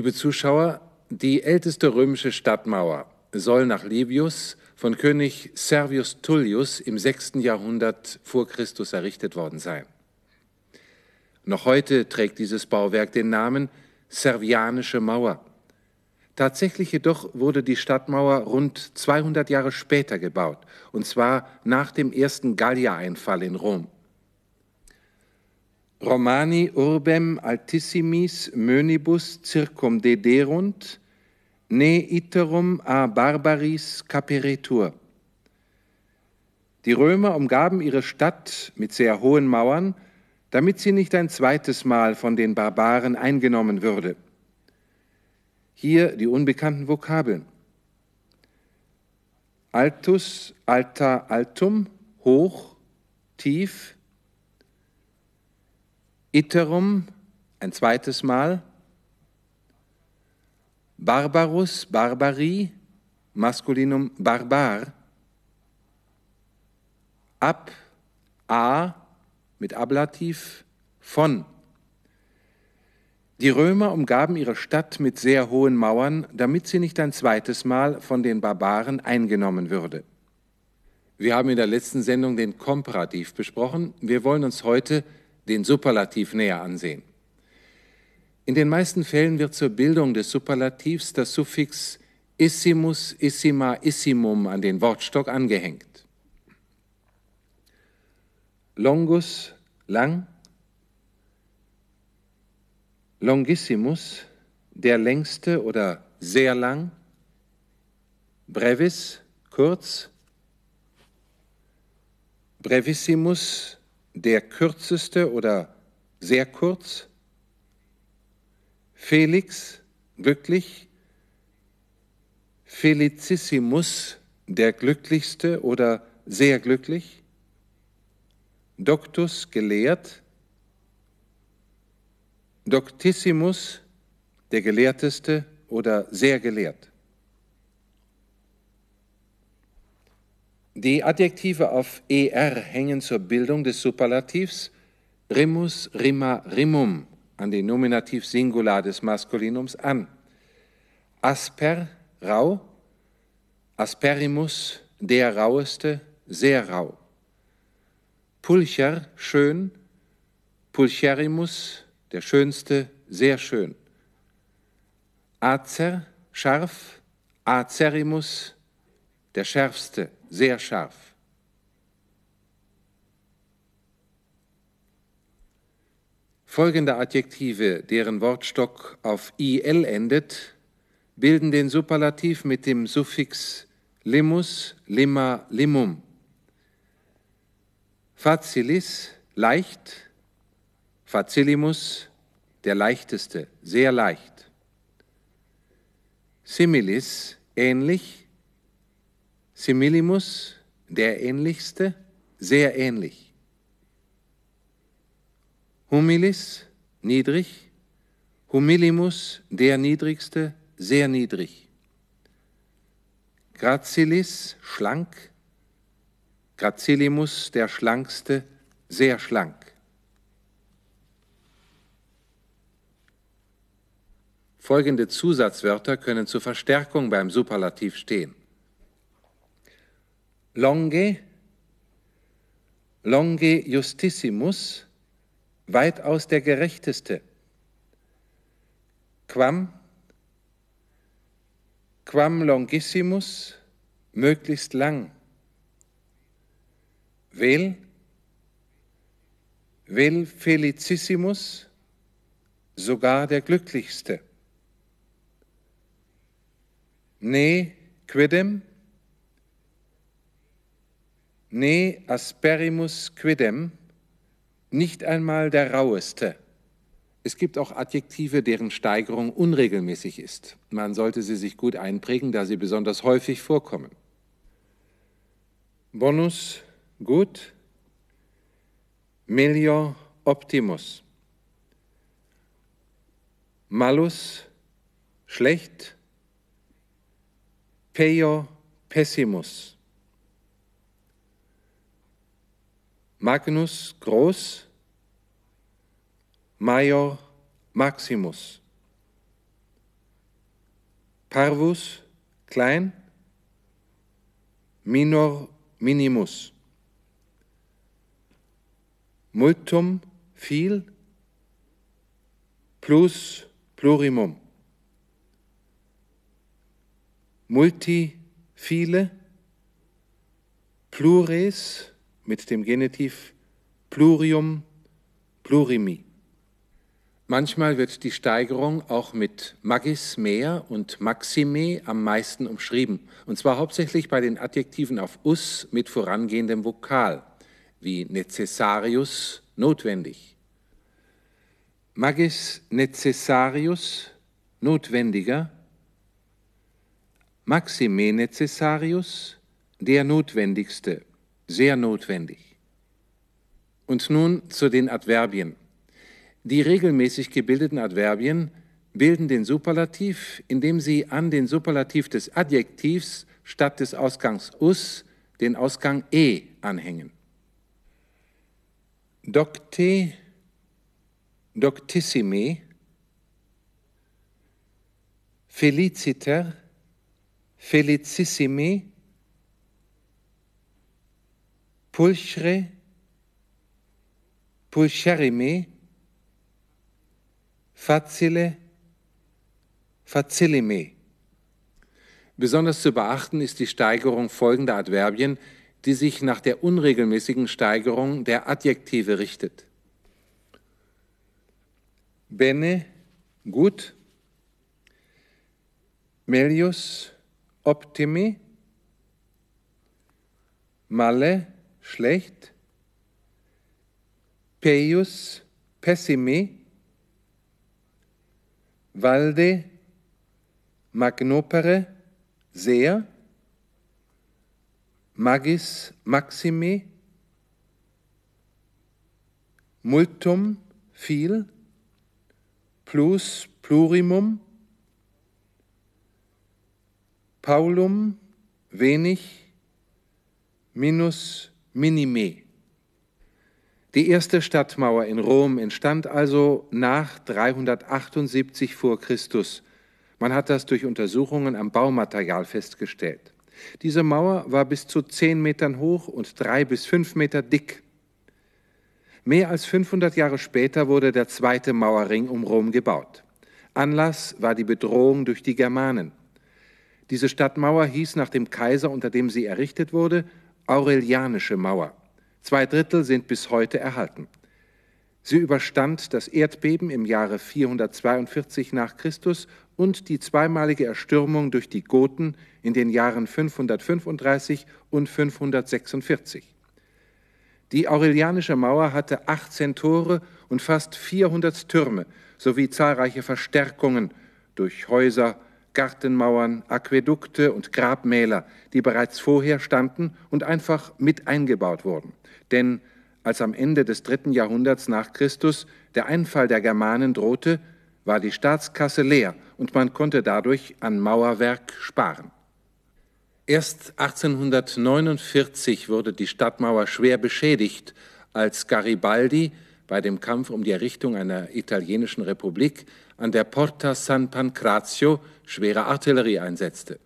Liebe Zuschauer, die älteste römische Stadtmauer soll nach Livius von König Servius Tullius im 6. Jahrhundert vor Christus errichtet worden sein. Noch heute trägt dieses Bauwerk den Namen Servianische Mauer. Tatsächlich jedoch wurde die Stadtmauer rund 200 Jahre später gebaut, und zwar nach dem ersten Gallier-Einfall in Rom. Romani urbem altissimis mönibus circumdederunt, ne iterum a barbaris caperetur. Die Römer umgaben ihre Stadt mit sehr hohen Mauern, damit sie nicht ein zweites Mal von den Barbaren eingenommen würde. Hier die unbekannten Vokabeln. Altus, alta, altum, hoch, tief, Iterum, ein zweites Mal. Barbarus, Barbari, Maskulinum Barbar. Ab, A, mit Ablativ, von. Die Römer umgaben ihre Stadt mit sehr hohen Mauern, damit sie nicht ein zweites Mal von den Barbaren eingenommen würde. Wir haben in der letzten Sendung den Komparativ besprochen. Wir wollen uns heute den Superlativ näher ansehen. In den meisten Fällen wird zur Bildung des Superlativs das Suffix issimus, issima, issimum an den Wortstock angehängt. Longus, lang, longissimus, der längste oder sehr lang, brevis, kurz, brevissimus, der kürzeste oder sehr kurz, Felix, glücklich, Felicissimus, der glücklichste oder sehr glücklich, Doctus, gelehrt, Doctissimus, der gelehrteste oder sehr gelehrt. Die Adjektive auf er hängen zur Bildung des Superlativs rimus, rima, rimum an den Nominativ Singular des Maskulinums an. Asper, rau, asperimus, der raueste, sehr rau. Pulcher, schön, pulcherimus, der schönste, sehr schön. Acer, scharf, acerimus, der schärfste, sehr scharf. Folgende Adjektive, deren Wortstock auf il endet, bilden den Superlativ mit dem Suffix limus, lima, limum. Facilis, leicht, facilimus, der leichteste, sehr leicht. Similis, ähnlich, Similimus, der ähnlichste, sehr ähnlich. Humilis, niedrig. Humilimus, der niedrigste, sehr niedrig. Gracilis, schlank. Gracilimus, der schlankste, sehr schlank. Folgende Zusatzwörter können zur Verstärkung beim Superlativ stehen longe, longe justissimus, weitaus der Gerechteste. Quam, quam longissimus, möglichst lang. Vel, vel felicissimus, sogar der Glücklichste. Ne quidem, ne asperimus quidem, nicht einmal der raueste. Es gibt auch Adjektive, deren Steigerung unregelmäßig ist. Man sollte sie sich gut einprägen, da sie besonders häufig vorkommen. Bonus gut, melior optimus. Malus schlecht, peior pessimus. Magnus Groß, Major Maximus, Parvus Klein, Minor Minimus, Multum Viel, Plus Plurimum, Multi Viele, Plures mit dem Genitiv plurium, plurimi. Manchmal wird die Steigerung auch mit magis mehr und maxime am meisten umschrieben, und zwar hauptsächlich bei den Adjektiven auf us mit vorangehendem Vokal, wie necessarius, notwendig. Magis necessarius, notwendiger. Maxime necessarius, der notwendigste, sehr notwendig. Und nun zu den Adverbien. Die regelmäßig gebildeten Adverbien bilden den Superlativ, indem sie an den Superlativ des Adjektivs statt des Ausgangs us den Ausgang e anhängen. Docte, doctissime, feliciter, felicissime, pulchre, pulcherime, facile, facilime. Besonders zu beachten ist die Steigerung folgender Adverbien, die sich nach der unregelmäßigen Steigerung der Adjektive richtet. Bene, gut. Melius, optimi. Male, schlecht. Peius, pessimi. Valde, magnopere, sehr, magis, maxime, multum, viel, plus, plurimum, paulum, wenig, minus, minime. Die erste Stadtmauer in Rom entstand also nach 378 vor Christus. Man hat das durch Untersuchungen am Baumaterial festgestellt. Diese Mauer war bis zu zehn Metern hoch und drei bis fünf Meter dick. Mehr als 500 Jahre später wurde der zweite Mauerring um Rom gebaut. Anlass war die Bedrohung durch die Germanen. Diese Stadtmauer hieß nach dem Kaiser, unter dem sie errichtet wurde, Aurelianische Mauer. Zwei Drittel sind bis heute erhalten. Sie überstand das Erdbeben im Jahre 442 nach Christus und die zweimalige Erstürmung durch die Goten in den Jahren 535 und 546. Die Aurelianische Mauer hatte 18 Tore und fast 400 Türme sowie zahlreiche Verstärkungen durch Häuser, Gartenmauern, Aquädukte und Grabmäler, die bereits vorher standen und einfach mit eingebaut wurden. Denn als am Ende des dritten Jahrhunderts nach Christus der Einfall der Germanen drohte, war die Staatskasse leer und man konnte dadurch an Mauerwerk sparen. Erst 1849 wurde die Stadtmauer schwer beschädigt, als Garibaldi bei dem Kampf um die Errichtung einer italienischen Republik an der Porta San Pancrazio schwere Artillerie einsetzte.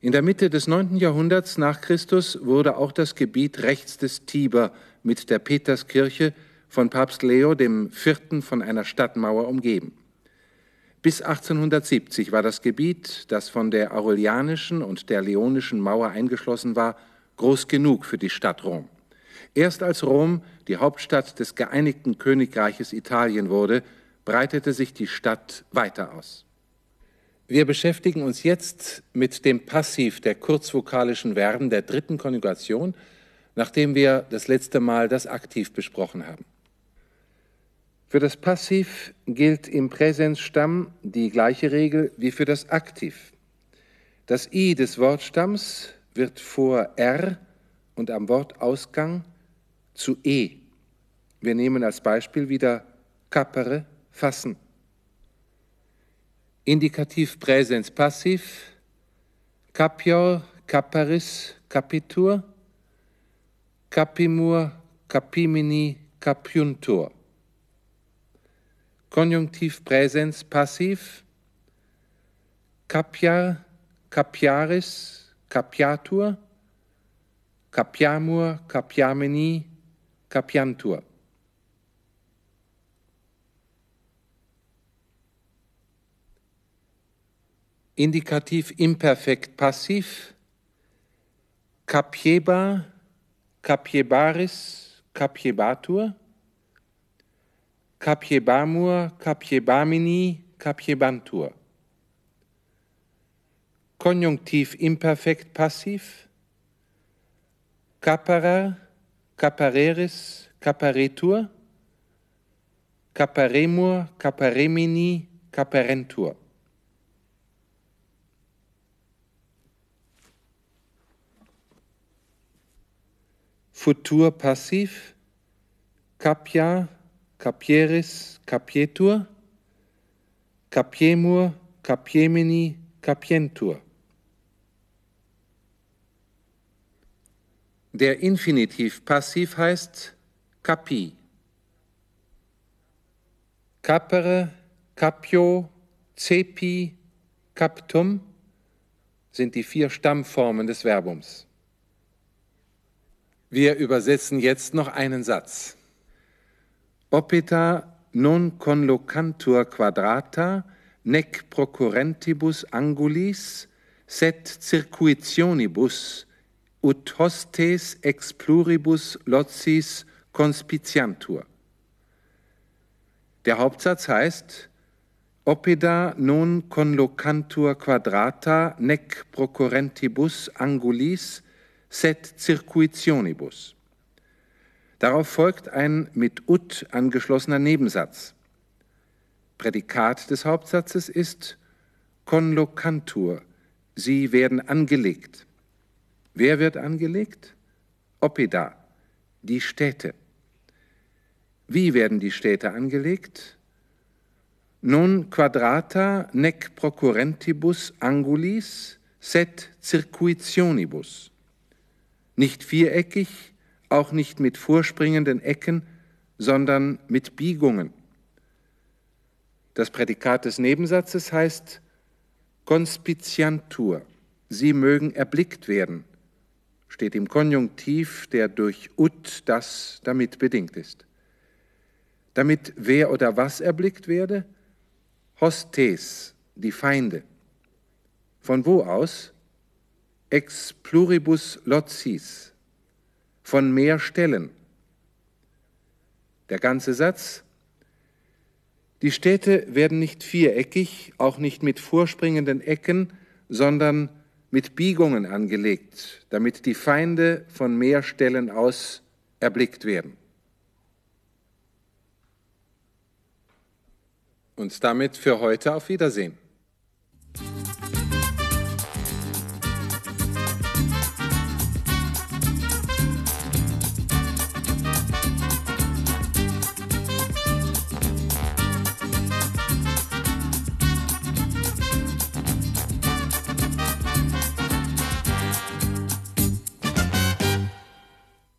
In der Mitte des 9. Jahrhunderts nach Christus wurde auch das Gebiet rechts des Tiber mit der Peterskirche von Papst Leo IV. von einer Stadtmauer umgeben. Bis 1870 war das Gebiet, das von der Aurelianischen und der Leonischen Mauer eingeschlossen war, groß genug für die Stadt Rom. Erst als Rom die Hauptstadt des geeinigten Königreiches Italien wurde, breitete sich die Stadt weiter aus. Wir beschäftigen uns jetzt mit dem Passiv der kurzvokalischen Verben der dritten Konjugation, nachdem wir das letzte Mal das Aktiv besprochen haben. Für das Passiv gilt im Präsensstamm die gleiche Regel wie für das Aktiv. Das I des Wortstamms wird vor R und am Wortausgang zu E. Wir nehmen als Beispiel wieder kappere, fassen. Indikativ Präsens Passiv, capior, caparis, capitur, capimur, capimini, capiuntur. Konjunktiv Präsens Passiv, capiar, capiaris, capiatur, capiamur, capiamini, capiantur. Indikativ imperfekt passiv, capieba, capiebaris, capiebatur, capiebamur, capiebamini, capiebantur. Konjunktiv imperfekt passiv, caparer, capareris, caparetur, caparemur, caparemini, caparentur. Futur passiv, capia, capieris, capietur, capiemur, capiemini, capientur. Der Infinitiv passiv heißt capi. Capere, capio, cepi, captum sind die vier Stammformen des Verbums. Wir übersetzen jetzt noch einen Satz. Opita non conlocantur quadrata, nec procurrentibus angulis, set circuitionibus, ut hostes ex pluribus locis conspiciantur. Der Hauptsatz heißt, Opeda non conlocantur quadrata nec procurrentibus angulis set circuitionibus. Darauf folgt ein mit ut angeschlossener Nebensatz. Prädikat des Hauptsatzes ist conlocantur, sie werden angelegt. Wer wird angelegt? Opeda, die Städte. Wie werden die Städte angelegt? Non quadrata nec procurrentibus angulis set circuitionibus nicht viereckig, auch nicht mit vorspringenden Ecken, sondern mit Biegungen. Das Prädikat des Nebensatzes heißt conspiciantur. Sie mögen erblickt werden, steht im Konjunktiv, der durch ut das damit bedingt ist. Damit wer oder was erblickt werde? Hostes, die Feinde. Von wo aus? Ex pluribus locis, von mehr Stellen. Der ganze Satz, die Städte werden nicht viereckig, auch nicht mit vorspringenden Ecken, sondern mit Biegungen angelegt, damit die Feinde von mehr Stellen aus erblickt werden. Und damit für heute auf Wiedersehen.